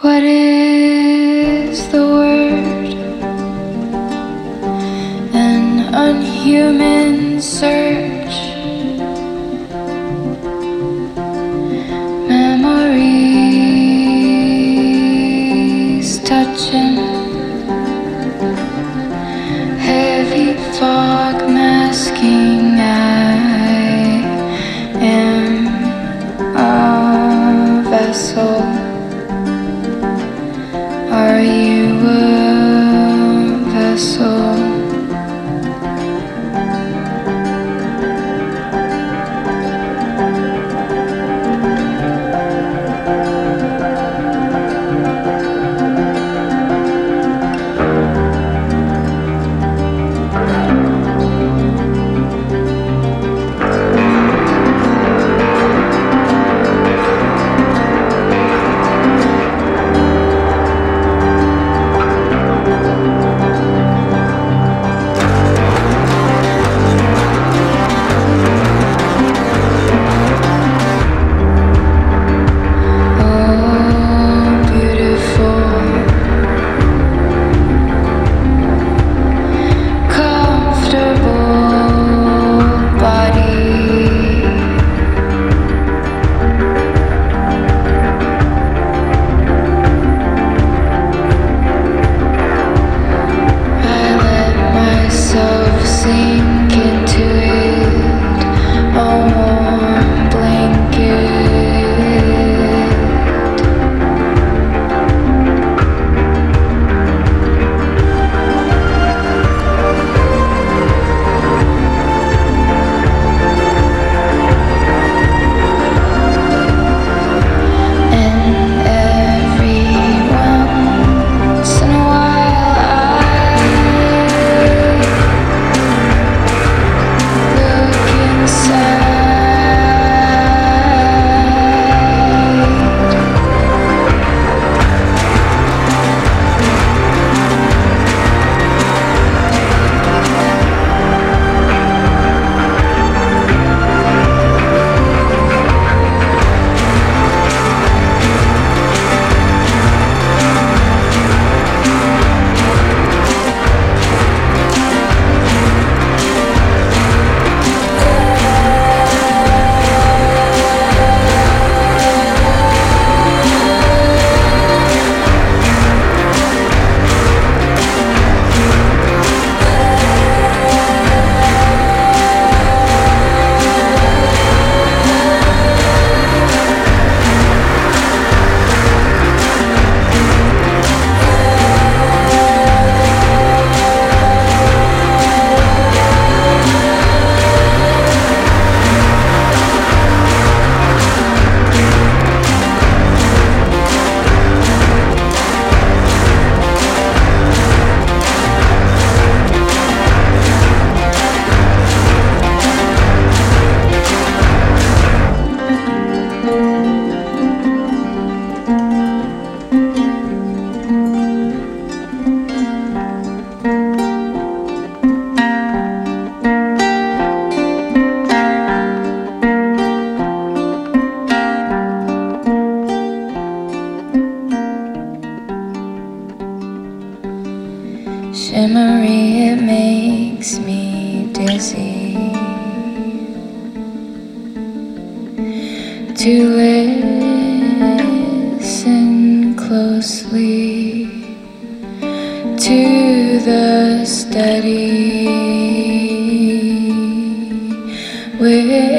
What is the word? An unhuman search. to listen closely to the steady. with